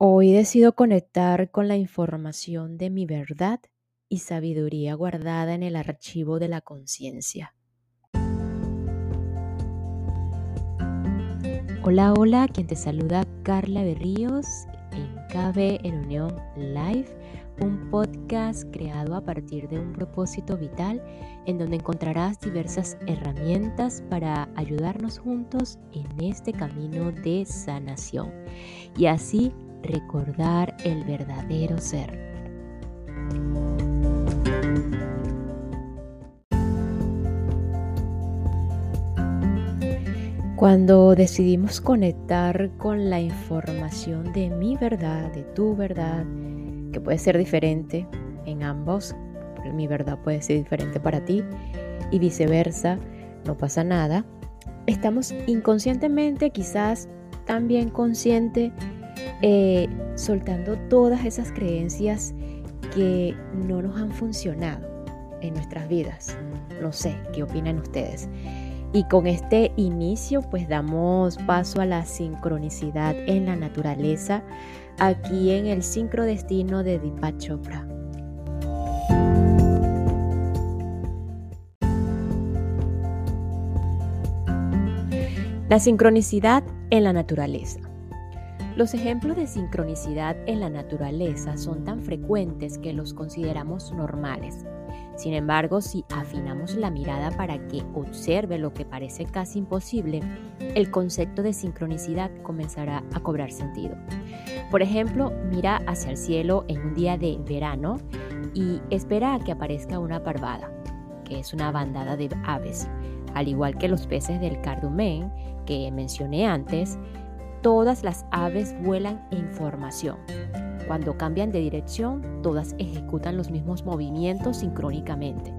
Hoy decido conectar con la información de mi verdad y sabiduría guardada en el archivo de la conciencia. Hola, hola, quien te saluda Carla Berríos en KB en Unión Live, un podcast creado a partir de un propósito vital en donde encontrarás diversas herramientas para ayudarnos juntos en este camino de sanación y así recordar el verdadero ser. Cuando decidimos conectar con la información de mi verdad, de tu verdad, que puede ser diferente en ambos, mi verdad puede ser diferente para ti y viceversa, no pasa nada, estamos inconscientemente, quizás también consciente, eh, soltando todas esas creencias que no nos han funcionado en nuestras vidas. No sé, ¿qué opinan ustedes? Y con este inicio pues damos paso a la sincronicidad en la naturaleza aquí en el sincrodestino de Deepak Chopra. La sincronicidad en la naturaleza. Los ejemplos de sincronicidad en la naturaleza son tan frecuentes que los consideramos normales. Sin embargo, si afinamos la mirada para que observe lo que parece casi imposible, el concepto de sincronicidad comenzará a cobrar sentido. Por ejemplo, mira hacia el cielo en un día de verano y espera a que aparezca una parvada, que es una bandada de aves. Al igual que los peces del cardumen que mencioné antes, Todas las aves vuelan en formación. Cuando cambian de dirección, todas ejecutan los mismos movimientos sincrónicamente.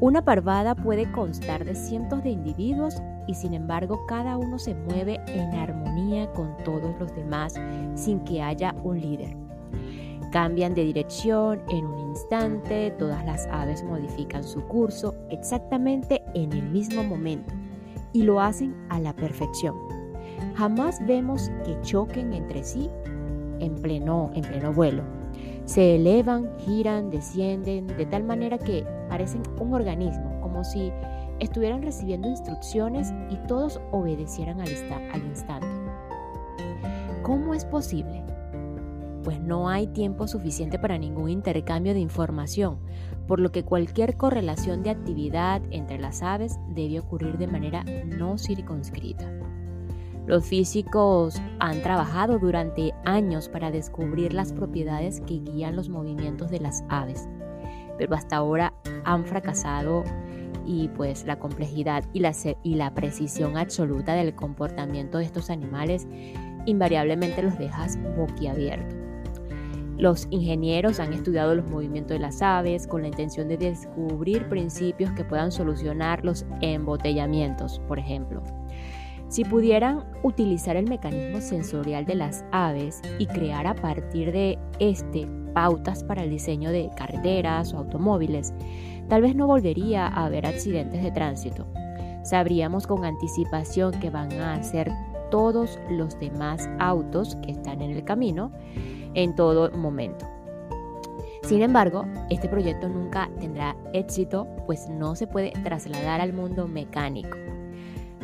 Una parvada puede constar de cientos de individuos y sin embargo cada uno se mueve en armonía con todos los demás sin que haya un líder. Cambian de dirección en un instante, todas las aves modifican su curso exactamente en el mismo momento y lo hacen a la perfección. Jamás vemos que choquen entre sí en pleno, en pleno vuelo. Se elevan, giran, descienden, de tal manera que parecen un organismo, como si estuvieran recibiendo instrucciones y todos obedecieran al, al instante. ¿Cómo es posible? Pues no hay tiempo suficiente para ningún intercambio de información, por lo que cualquier correlación de actividad entre las aves debe ocurrir de manera no circunscrita. Los físicos han trabajado durante años para descubrir las propiedades que guían los movimientos de las aves, pero hasta ahora han fracasado y pues la complejidad y la, y la precisión absoluta del comportamiento de estos animales invariablemente los dejas boquiabiertos. Los ingenieros han estudiado los movimientos de las aves con la intención de descubrir principios que puedan solucionar los embotellamientos, por ejemplo. Si pudieran utilizar el mecanismo sensorial de las aves y crear a partir de este pautas para el diseño de carreteras o automóviles, tal vez no volvería a haber accidentes de tránsito. Sabríamos con anticipación que van a hacer todos los demás autos que están en el camino en todo momento. Sin embargo, este proyecto nunca tendrá éxito, pues no se puede trasladar al mundo mecánico.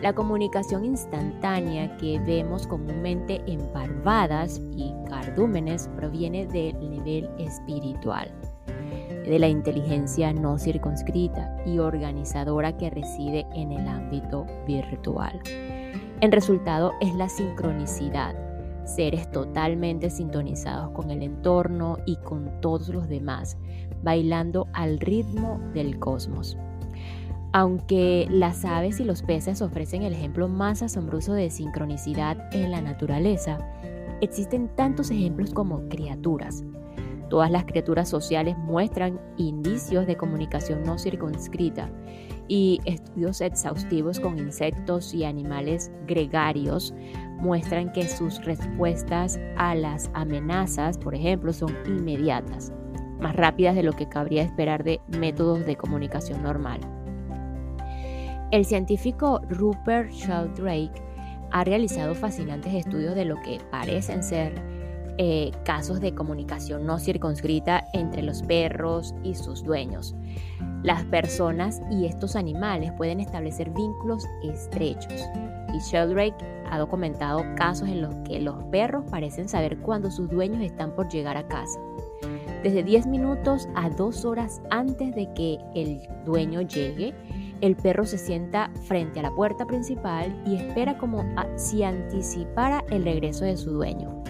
La comunicación instantánea que vemos comúnmente en parvadas y cardúmenes proviene del nivel espiritual, de la inteligencia no circunscrita y organizadora que reside en el ámbito virtual. El resultado es la sincronicidad, seres totalmente sintonizados con el entorno y con todos los demás, bailando al ritmo del cosmos. Aunque las aves y los peces ofrecen el ejemplo más asombroso de sincronicidad en la naturaleza, existen tantos ejemplos como criaturas. Todas las criaturas sociales muestran indicios de comunicación no circunscrita y estudios exhaustivos con insectos y animales gregarios muestran que sus respuestas a las amenazas, por ejemplo, son inmediatas, más rápidas de lo que cabría esperar de métodos de comunicación normal. El científico Rupert Sheldrake ha realizado fascinantes estudios de lo que parecen ser eh, casos de comunicación no circunscrita entre los perros y sus dueños. Las personas y estos animales pueden establecer vínculos estrechos. Y Sheldrake ha documentado casos en los que los perros parecen saber cuándo sus dueños están por llegar a casa. Desde 10 minutos a 2 horas antes de que el dueño llegue, el perro se sienta frente a la puerta principal y espera como si anticipara el regreso de su dueño.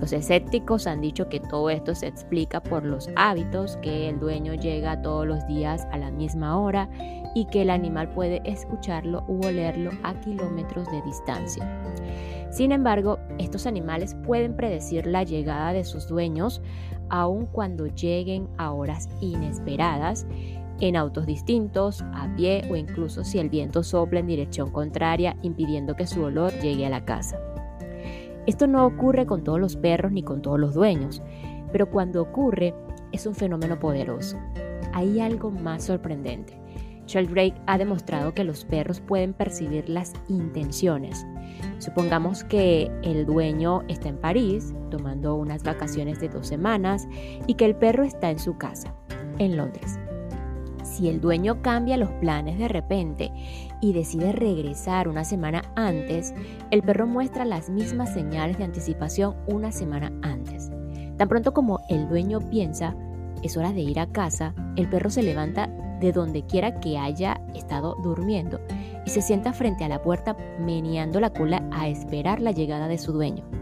Los escépticos han dicho que todo esto se explica por los hábitos, que el dueño llega todos los días a la misma hora y que el animal puede escucharlo u olerlo a kilómetros de distancia. Sin embargo, estos animales pueden predecir la llegada de sus dueños aun cuando lleguen a horas inesperadas, en autos distintos, a pie o incluso si el viento sopla en dirección contraria impidiendo que su olor llegue a la casa. Esto no ocurre con todos los perros ni con todos los dueños, pero cuando ocurre es un fenómeno poderoso. Hay algo más sorprendente. Sheldrake ha demostrado que los perros pueden percibir las intenciones. Supongamos que el dueño está en París tomando unas vacaciones de dos semanas y que el perro está en su casa, en Londres. Si el dueño cambia los planes de repente y decide regresar una semana antes, el perro muestra las mismas señales de anticipación una semana antes. Tan pronto como el dueño piensa, es hora de ir a casa, el perro se levanta de donde quiera que haya estado durmiendo y se sienta frente a la puerta meneando la cola a esperar la llegada de su dueño.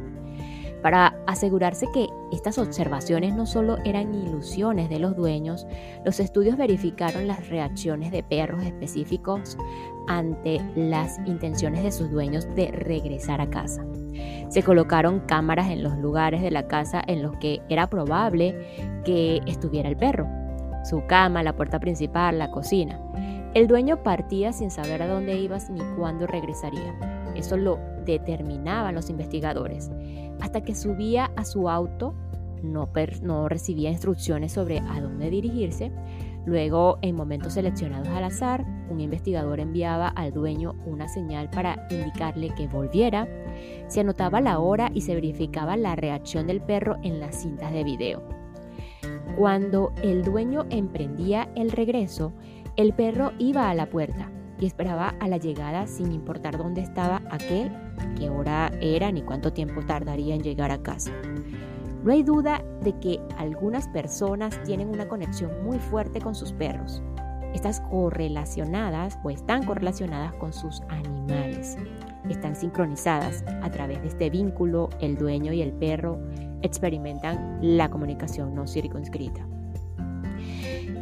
Para asegurarse que estas observaciones no solo eran ilusiones de los dueños, los estudios verificaron las reacciones de perros específicos ante las intenciones de sus dueños de regresar a casa. Se colocaron cámaras en los lugares de la casa en los que era probable que estuviera el perro, su cama, la puerta principal, la cocina. El dueño partía sin saber a dónde ibas ni cuándo regresaría. Eso lo determinaban los investigadores. Hasta que subía a su auto, no, no recibía instrucciones sobre a dónde dirigirse. Luego, en momentos seleccionados al azar, un investigador enviaba al dueño una señal para indicarle que volviera. Se anotaba la hora y se verificaba la reacción del perro en las cintas de video. Cuando el dueño emprendía el regreso, el perro iba a la puerta y esperaba a la llegada sin importar dónde estaba aquel, qué hora era ni cuánto tiempo tardaría en llegar a casa. No hay duda de que algunas personas tienen una conexión muy fuerte con sus perros. Estas correlacionadas o están correlacionadas con sus animales. Están sincronizadas a través de este vínculo, el dueño y el perro experimentan la comunicación no circunscrita.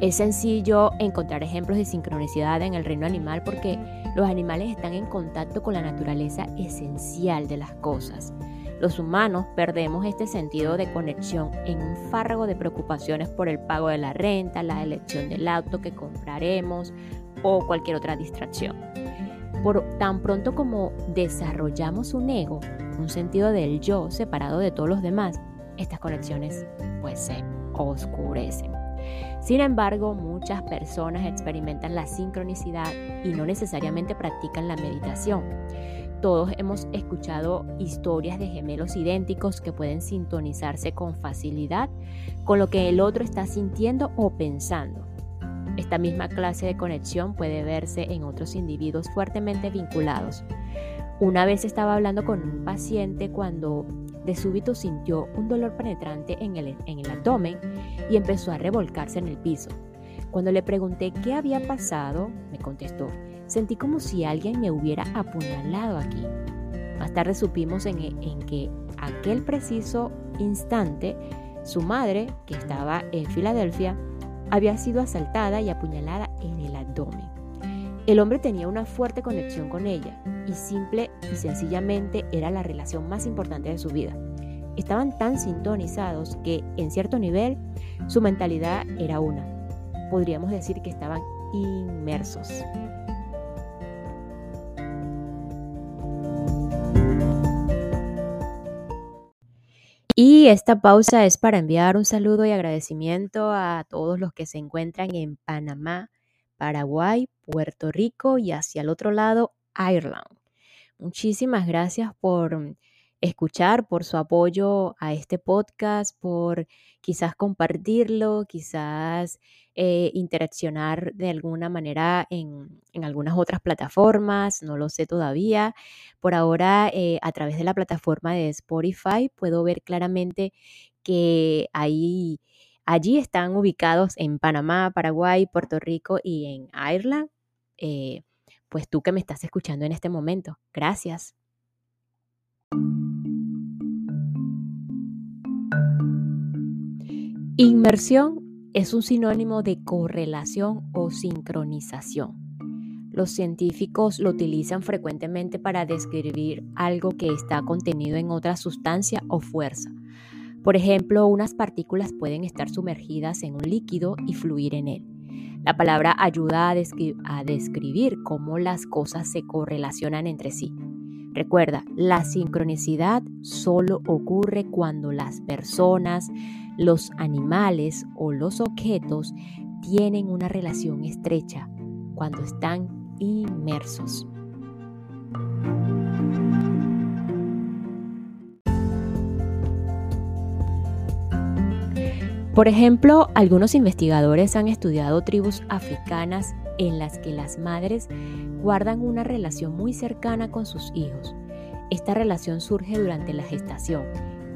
Es sencillo encontrar ejemplos de sincronicidad en el reino animal porque los animales están en contacto con la naturaleza esencial de las cosas. Los humanos perdemos este sentido de conexión en un fárrago de preocupaciones por el pago de la renta, la elección del auto que compraremos o cualquier otra distracción. Por tan pronto como desarrollamos un ego, un sentido del yo separado de todos los demás, estas conexiones pues se oscurecen. Sin embargo, muchas personas experimentan la sincronicidad y no necesariamente practican la meditación. Todos hemos escuchado historias de gemelos idénticos que pueden sintonizarse con facilidad con lo que el otro está sintiendo o pensando. Esta misma clase de conexión puede verse en otros individuos fuertemente vinculados. Una vez estaba hablando con un paciente cuando de súbito sintió un dolor penetrante en el, en el abdomen y empezó a revolcarse en el piso. Cuando le pregunté qué había pasado, me contestó, sentí como si alguien me hubiera apuñalado aquí. Más tarde supimos en, en que aquel preciso instante, su madre, que estaba en Filadelfia, había sido asaltada y apuñalada en el abdomen. El hombre tenía una fuerte conexión con ella y simple y sencillamente era la relación más importante de su vida. Estaban tan sintonizados que en cierto nivel su mentalidad era una. Podríamos decir que estaban inmersos. Y esta pausa es para enviar un saludo y agradecimiento a todos los que se encuentran en Panamá, Paraguay, Puerto Rico y hacia el otro lado, Ireland. Muchísimas gracias por escuchar, por su apoyo a este podcast, por quizás compartirlo, quizás eh, interaccionar de alguna manera en, algunas otras plataformas, no lo sé todavía. Por ahora, eh, a través de la plataforma de Spotify, puedo ver claramente que ahí, allí están ubicados en Panamá, Paraguay, Puerto Rico y en Ireland. Eh, pues tú que me estás escuchando en este momento. Gracias. Inmersión es un sinónimo de correlación o sincronización. Los científicos lo utilizan frecuentemente para describir algo que está contenido en otra sustancia o fuerza. Por ejemplo, unas partículas pueden estar sumergidas en un líquido y fluir en él. La palabra ayuda a, describir cómo las cosas se correlacionan entre sí. Recuerda, la sincronicidad solo ocurre cuando las personas, los animales o los objetos tienen una relación estrecha, cuando están inmersos. Por ejemplo, algunos investigadores han estudiado tribus africanas en las que las madres guardan una relación muy cercana con sus hijos. Esta relación surge durante la gestación.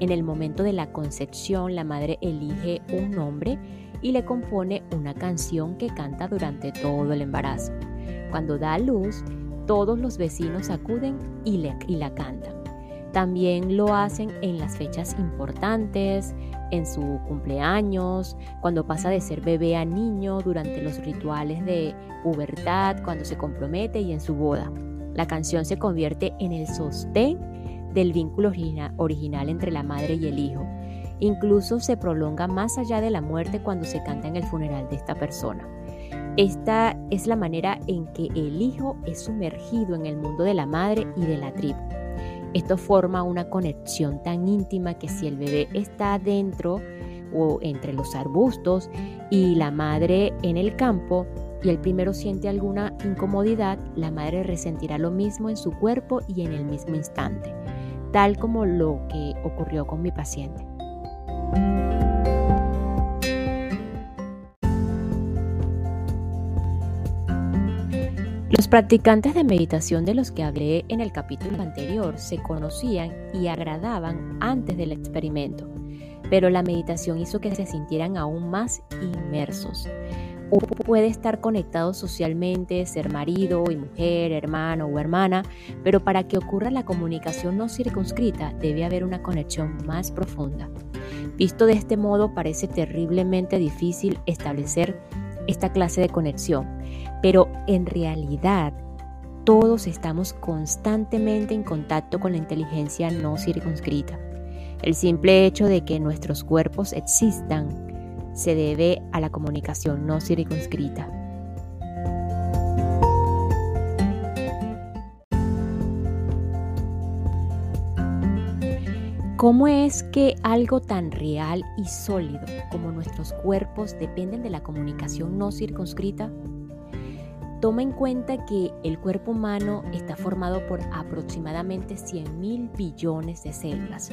En el momento de la concepción, la madre elige un nombre y le compone una canción que canta durante todo el embarazo. Cuando da luz, todos los vecinos acuden y, la cantan. También lo hacen en las fechas importantes, en su cumpleaños, cuando pasa de ser bebé a niño, durante los rituales de pubertad, cuando se compromete y en su boda. La canción se convierte en el sostén del vínculo original entre la madre y el hijo. Incluso se prolonga más allá de la muerte cuando se canta en el funeral de esta persona. Esta es la manera en que el hijo es sumergido en el mundo de la madre y de la tribu. Esto forma una conexión tan íntima que si el bebé está dentro o entre los arbustos y la madre en el campo y el primero siente alguna incomodidad, la madre resentirá lo mismo en su cuerpo y en el mismo instante, tal como lo que ocurrió con mi paciente. Practicantes de meditación de los que hablé en el capítulo anterior se conocían y agradaban antes del experimento, pero la meditación hizo que se sintieran aún más inmersos. Uno puede estar conectado socialmente, ser marido y mujer, hermano o hermana, pero para que ocurra la comunicación no circunscrita debe haber una conexión más profunda. Visto de este modo parece terriblemente difícil establecer esta clase de conexión, pero en realidad todos estamos constantemente en contacto con la inteligencia no circunscrita. El simple hecho de que nuestros cuerpos existan se debe a la comunicación no circunscrita. ¿Cómo es que algo tan real y sólido como nuestros cuerpos dependen de la comunicación no circunscrita? Toma en cuenta que el cuerpo humano está formado por aproximadamente 100 mil billones de células,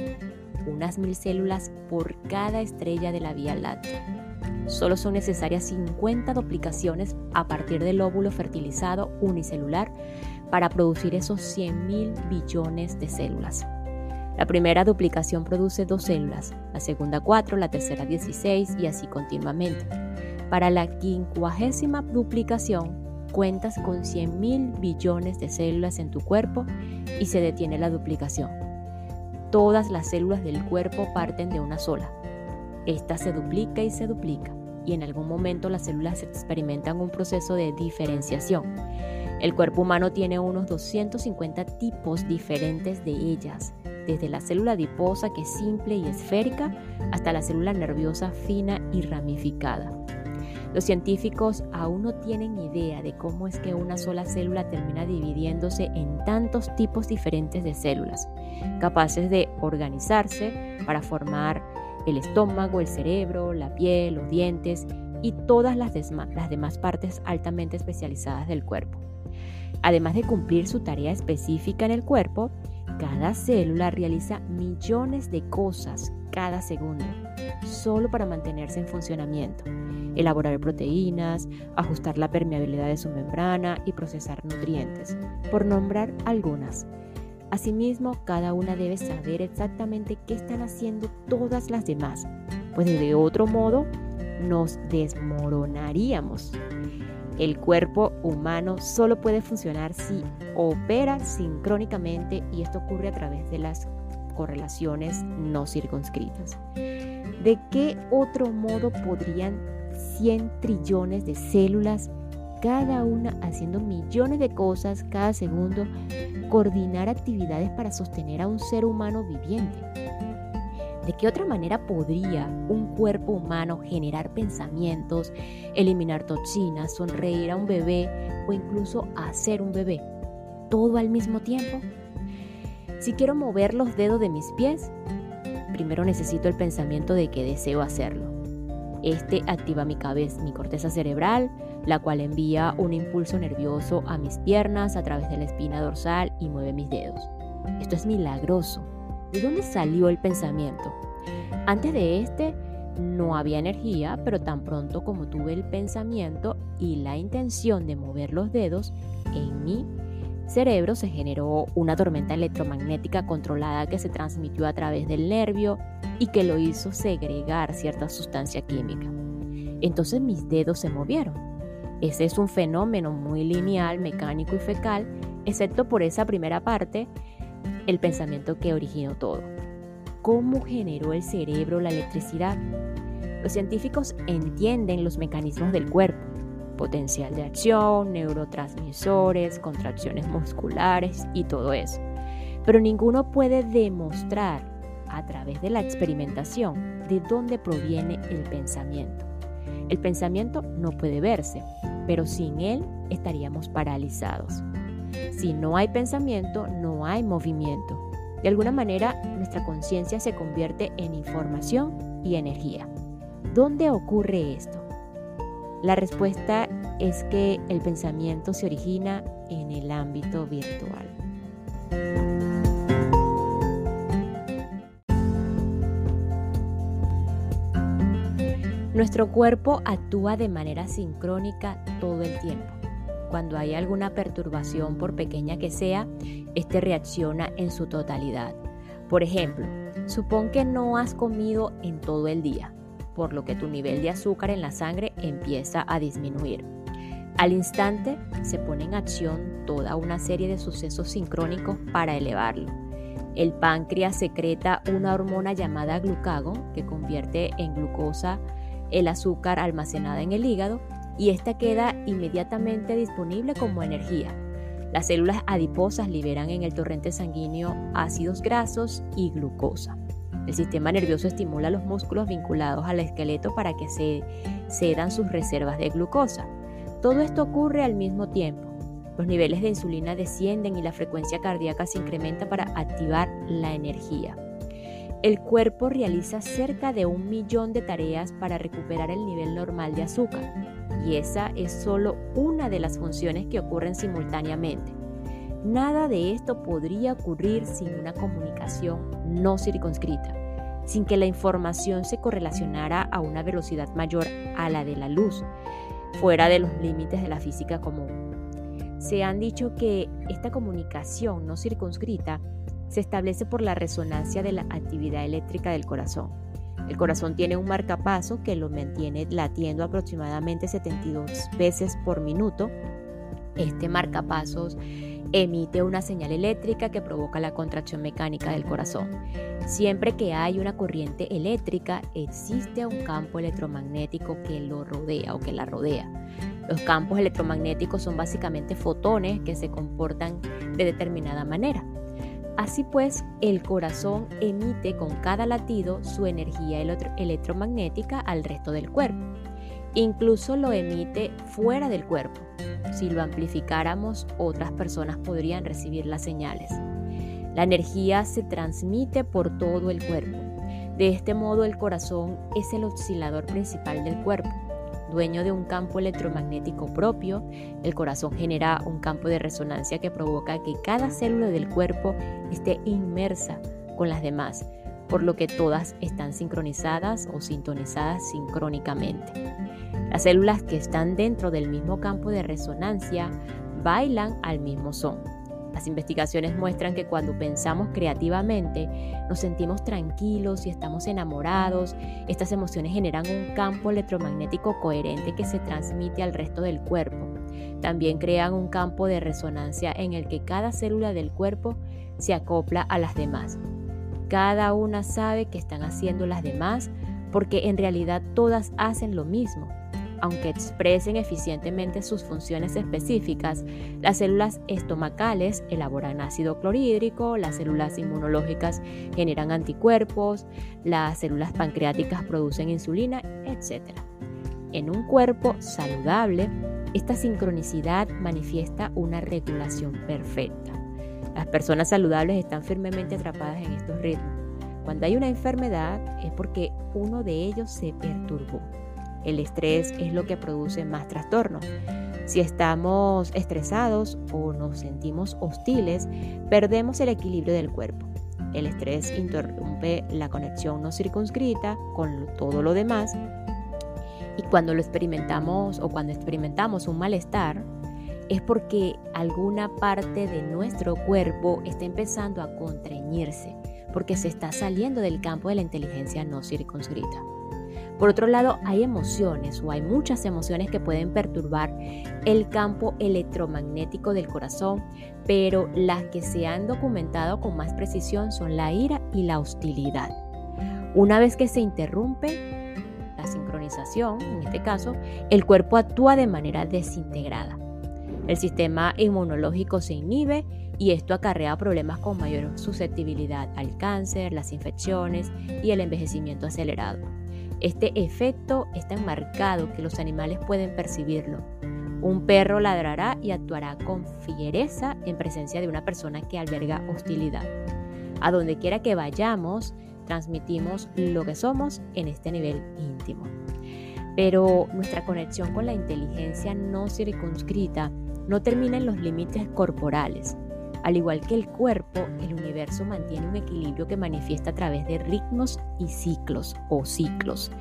unas mil células por cada estrella de la Vía Láctea. Solo son necesarias 50 duplicaciones a partir del óvulo fertilizado unicelular para producir esos 100 mil billones de células. La primera duplicación produce dos células, la segunda cuatro, la tercera 16 y así continuamente. Para la quincuagésima duplicación, cuentas con 100 mil billones de células en tu cuerpo y se detiene la duplicación. Todas las células del cuerpo parten de una sola. Esta se duplica y se duplica y en algún momento las células experimentan un proceso de diferenciación. El cuerpo humano tiene unos 250 tipos diferentes de ellas desde la célula adiposa que es simple y esférica hasta la célula nerviosa fina y ramificada. Los científicos aún no tienen idea de cómo es que una sola célula termina dividiéndose en tantos tipos diferentes de células, capaces de organizarse para formar el estómago, el cerebro, la piel, los dientes y todas las, demás partes altamente especializadas del cuerpo. Además de cumplir su tarea específica en el cuerpo, Cada célula realiza millones de cosas cada segundo, solo para mantenerse en funcionamiento. Elaborar proteínas, ajustar la permeabilidad de su membrana y procesar nutrientes, por nombrar algunas. Asimismo, cada una debe saber exactamente qué están haciendo todas las demás, pues de otro modo nos desmoronaríamos. El cuerpo humano solo puede funcionar si opera sincrónicamente y esto ocurre a través de las correlaciones no circunscritas. ¿De qué otro modo podrían 100 trillones de células, cada una haciendo millones de cosas cada segundo, coordinar actividades para sostener a un ser humano viviente? ¿De qué otra manera podría un cuerpo humano generar pensamientos, eliminar toxinas, sonreír a un bebé o incluso hacer un bebé? ¿Todo al mismo tiempo? Si quiero mover los dedos de mis pies, primero necesito el pensamiento de que deseo hacerlo. Este activa mi cabeza, mi corteza cerebral, la cual envía un impulso nervioso a mis piernas a través de la espina dorsal y mueve mis dedos. Esto es milagroso ¿De dónde salió el pensamiento? Antes de este no había energía, pero tan pronto como tuve el pensamiento y la intención de mover los dedos, en mi cerebro se generó una tormenta electromagnética controlada que se transmitió a través del nervio y que lo hizo segregar cierta sustancia química. Entonces mis dedos se movieron. Ese es un fenómeno muy lineal, mecánico y fecal, excepto por esa primera parte el pensamiento que originó todo. ¿Cómo generó el cerebro la electricidad? Los científicos entienden los mecanismos del cuerpo, potencial de acción, neurotransmisores, contracciones musculares y todo eso. Pero ninguno puede demostrar a través de la experimentación de dónde proviene el pensamiento. El pensamiento no puede verse, pero sin él estaríamos paralizados. Si no hay pensamiento, no hay movimiento. De alguna manera, nuestra conciencia se convierte en información y energía. ¿Dónde ocurre esto? La respuesta es que el pensamiento se origina en el ámbito virtual. Nuestro cuerpo actúa de manera sincrónica todo el tiempo. Cuando hay alguna perturbación, por pequeña que sea, este reacciona en su totalidad. Por ejemplo, supón que no has comido en todo el día, por lo que tu nivel de azúcar en la sangre empieza a disminuir. Al instante se pone en acción toda una serie de sucesos sincrónicos para elevarlo. El páncreas secreta una hormona llamada glucagón que convierte en glucosa el azúcar almacenada en el hígado y esta queda inmediatamente disponible como energía. Las células adiposas liberan en el torrente sanguíneo ácidos grasos y glucosa. El sistema nervioso estimula los músculos vinculados al esqueleto para que se cedan sus reservas de glucosa. Todo esto ocurre al mismo tiempo. Los niveles de insulina descienden y la frecuencia cardíaca se incrementa para activar la energía. El cuerpo realiza cerca de un millón de tareas para recuperar el nivel normal de azúcar y esa es solo una de las funciones que ocurren simultáneamente. Nada de esto podría ocurrir sin una comunicación no circunscrita, sin que la información se correlacionara a una velocidad mayor a la de la luz, fuera de los límites de la física común. Se han dicho que esta comunicación no circunscrita se establece por la resonancia de la actividad eléctrica del corazón el corazón tiene un marcapaso que lo mantiene latiendo aproximadamente 72 veces por minuto. Este marcapasos emite una señal eléctrica que provoca la contracción mecánica del corazón. Siempre que hay una corriente eléctrica, existe un campo electromagnético que lo rodea o que la rodea. Los campos electromagnéticos son básicamente fotones que se comportan de determinada manera. Así pues, el corazón emite con cada latido su energía electromagnética al resto del cuerpo. Incluso lo emite fuera del cuerpo. Si lo amplificáramos, otras personas podrían recibir las señales. La energía se transmite por todo el cuerpo. De este modo, el corazón es el oscilador principal del cuerpo. Dueño de un campo electromagnético propio. El corazón genera un campo de resonancia que provoca que cada célula del cuerpo esté inmersa con las demás, por lo que todas están sincronizadas o sintonizadas sincrónicamente. Las células que están dentro del mismo campo de resonancia bailan al mismo son. Las investigaciones muestran que cuando pensamos creativamente, nos sentimos tranquilos y estamos enamorados. Estas emociones generan un campo electromagnético coherente que se transmite al resto del cuerpo. También crean un campo de resonancia en el que cada célula del cuerpo se acopla a las demás. Cada una sabe que están haciendo las demás porque en realidad todas hacen lo mismo. Aunque expresen eficientemente sus funciones específicas, las células estomacales elaboran ácido clorhídrico, las células inmunológicas generan anticuerpos, las células pancreáticas producen insulina, etc. En un cuerpo saludable, esta sincronicidad manifiesta una regulación perfecta. Las personas saludables están firmemente atrapadas en estos ritmos. Cuando hay una enfermedad es porque uno de ellos se perturbó. El estrés es lo que produce más trastornos. Si estamos estresados o nos sentimos hostiles, perdemos el equilibrio del cuerpo. El estrés interrumpe la conexión no circunscrita con todo lo demás y cuando lo experimentamos o cuando experimentamos un malestar, es porque alguna parte de nuestro cuerpo está empezando a contrañirse, porque se está saliendo del campo de la inteligencia no circunscrita. Por otro lado, hay emociones o hay muchas emociones que pueden perturbar el campo electromagnético del corazón, pero las que se han documentado con más precisión son la ira y la hostilidad. Una vez que se interrumpe la sincronización, en este caso, el cuerpo actúa de manera desintegrada. El sistema inmunológico se inhibe y esto acarrea problemas con mayor susceptibilidad al cáncer, las infecciones y el envejecimiento acelerado. Este efecto es tan marcado que los animales pueden percibirlo. Un perro ladrará y actuará con fiereza en presencia de una persona que alberga hostilidad. A donde quiera que vayamos, transmitimos lo que somos en este nivel íntimo. Pero nuestra conexión con la inteligencia no circunscrita no termina en los límites corporales. Al igual que el cuerpo, el universo mantiene un equilibrio que manifiesta a través de ritmos y ciclos o ciclos.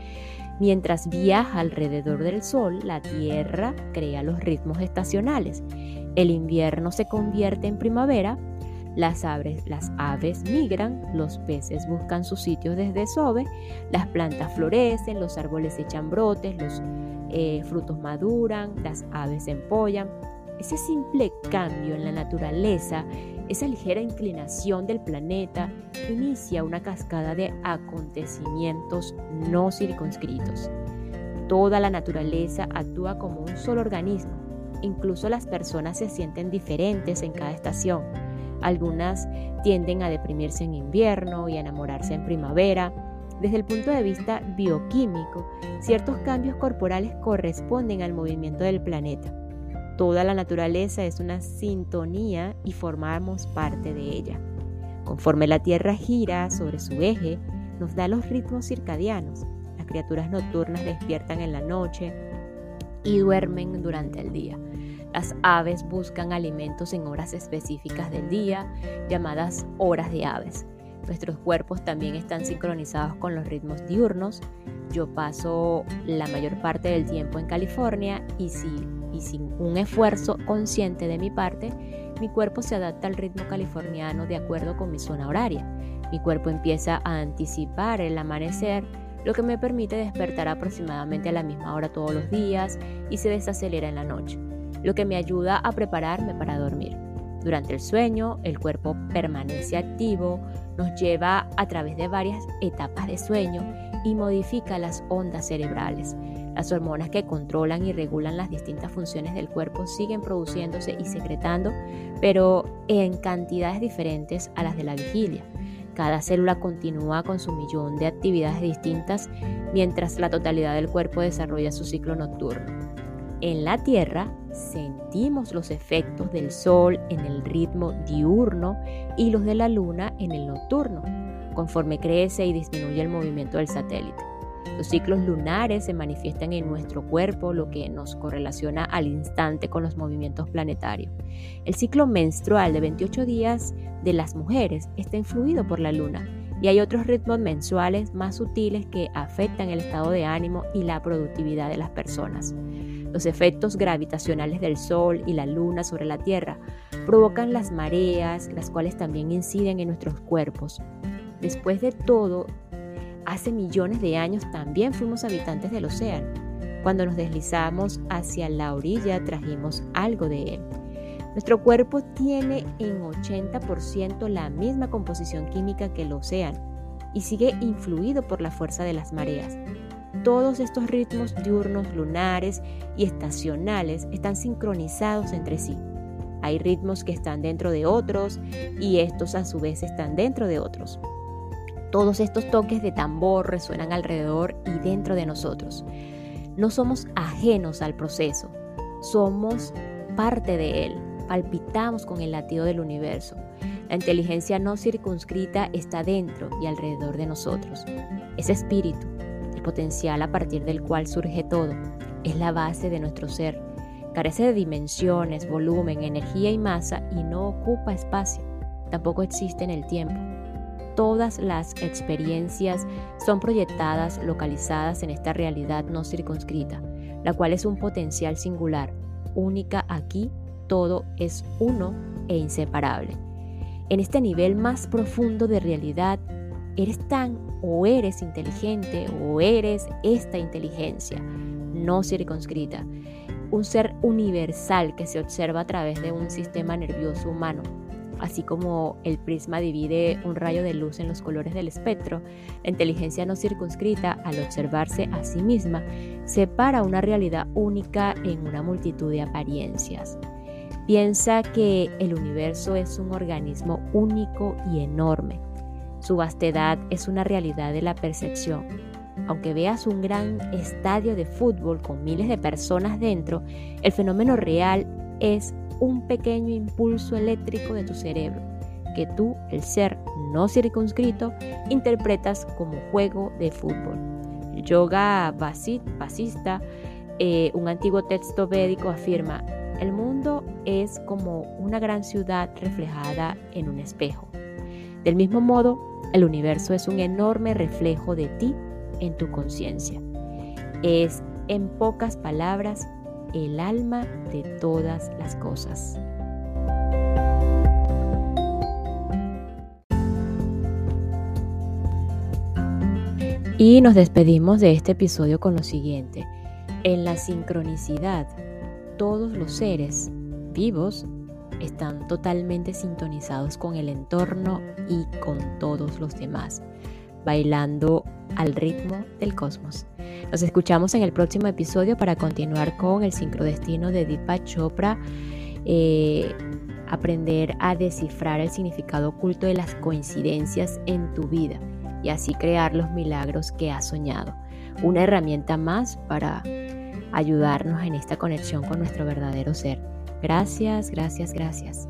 Mientras viaja alrededor del Sol, la Tierra crea los ritmos estacionales. El invierno se convierte en primavera, las aves, migran, los peces buscan sus sitios desde Sobe, las plantas florecen, los árboles echan brotes, los eh, frutos maduran, las aves se empollan, ese simple cambio en la naturaleza, esa ligera inclinación del planeta, inicia una cascada de acontecimientos no circunscritos. Toda la naturaleza actúa como un solo organismo. Incluso las personas se sienten diferentes en cada estación. Algunas tienden a deprimirse en invierno y a enamorarse en primavera. Desde el punto de vista bioquímico, ciertos cambios corporales corresponden al movimiento del planeta. Toda la naturaleza es una sintonía y formamos parte de ella. Conforme la Tierra gira sobre su eje, nos da los ritmos circadianos. Las criaturas nocturnas despiertan en la noche y duermen durante el día. Las aves buscan alimentos en horas específicas del día, llamadas horas de aves. Nuestros cuerpos también están sincronizados con los ritmos diurnos. Yo paso la mayor parte del tiempo en California y si y sin un esfuerzo consciente de mi parte, mi cuerpo se adapta al ritmo californiano de acuerdo con mi zona horaria. Mi cuerpo empieza a anticipar el amanecer, lo que me permite despertar aproximadamente a la misma hora todos los días y se desacelera en la noche, lo que me ayuda a prepararme para dormir. Durante el sueño, el cuerpo permanece activo, nos lleva a través de varias etapas de sueño y modifica las ondas cerebrales. Las hormonas que controlan y regulan las distintas funciones del cuerpo siguen produciéndose y secretando, pero en cantidades diferentes a las de la vigilia. Cada célula continúa con su millón de actividades distintas mientras la totalidad del cuerpo desarrolla su ciclo nocturno. En la Tierra sentimos los efectos del Sol en el ritmo diurno y los de la Luna en el nocturno, conforme crece y disminuye el movimiento del satélite. Los ciclos lunares se manifiestan en nuestro cuerpo, lo que nos correlaciona al instante con los movimientos planetarios. El ciclo menstrual de 28 días de las mujeres está influido por la luna y hay otros ritmos mensuales más sutiles que afectan el estado de ánimo y la productividad de las personas. Los efectos gravitacionales del Sol y la Luna sobre la Tierra provocan las mareas, las cuales también inciden en nuestros cuerpos. Después de todo, hace millones de años también fuimos habitantes del océano. Cuando nos deslizamos hacia la orilla trajimos algo de él. Nuestro cuerpo tiene en 80% la misma composición química que el océano y sigue influido por la fuerza de las mareas. Todos estos ritmos diurnos, lunares y estacionales están sincronizados entre sí. Hay ritmos que están dentro de otros y estos a su vez están dentro de otros. Todos estos toques de tambor resuenan alrededor y dentro de nosotros. No somos ajenos al proceso, somos parte de él, palpitamos con el latido del universo. La inteligencia no circunscrita está dentro y alrededor de nosotros. Ese espíritu, el potencial a partir del cual surge todo, es la base de nuestro ser. Carece de dimensiones, volumen, energía y masa y no ocupa espacio. Tampoco existe en el tiempo. Todas las experiencias son proyectadas, localizadas en esta realidad no circunscrita, la cual es un potencial singular, única aquí, todo es uno e inseparable. En este nivel más profundo de realidad, eres tan o eres inteligente o eres esta inteligencia no circunscrita, un ser universal que se observa a través de un sistema nervioso humano. Así como el prisma divide un rayo de luz en los colores del espectro, la inteligencia no circunscrita, al observarse a sí misma, separa una realidad única en una multitud de apariencias. Piensa que el universo es un organismo único y enorme. Su vastedad es una realidad de la percepción, aunque veas un gran estadio de fútbol con miles de personas dentro, el fenómeno real es un pequeño impulso eléctrico de tu cerebro, que tú, el ser no circunscrito, interpretas como juego de fútbol. Yoga basista, eh, un antiguo texto védico, afirma, el mundo es como una gran ciudad reflejada en un espejo. Del mismo modo, el universo es un enorme reflejo de ti en tu conciencia. Es, en pocas palabras, el alma de todas las cosas. Y nos despedimos de este episodio con lo siguiente. En la sincronicidad, todos los seres vivos están totalmente sintonizados con el entorno y con todos los demás, bailando al ritmo del cosmos. Nos escuchamos en el próximo episodio para continuar con el sincrodestino de Deepak Chopra, eh, aprender a descifrar el significado oculto de las coincidencias en tu vida y así crear los milagros que has soñado. Una herramienta más para ayudarnos en esta conexión con nuestro verdadero ser. Gracias, gracias, gracias.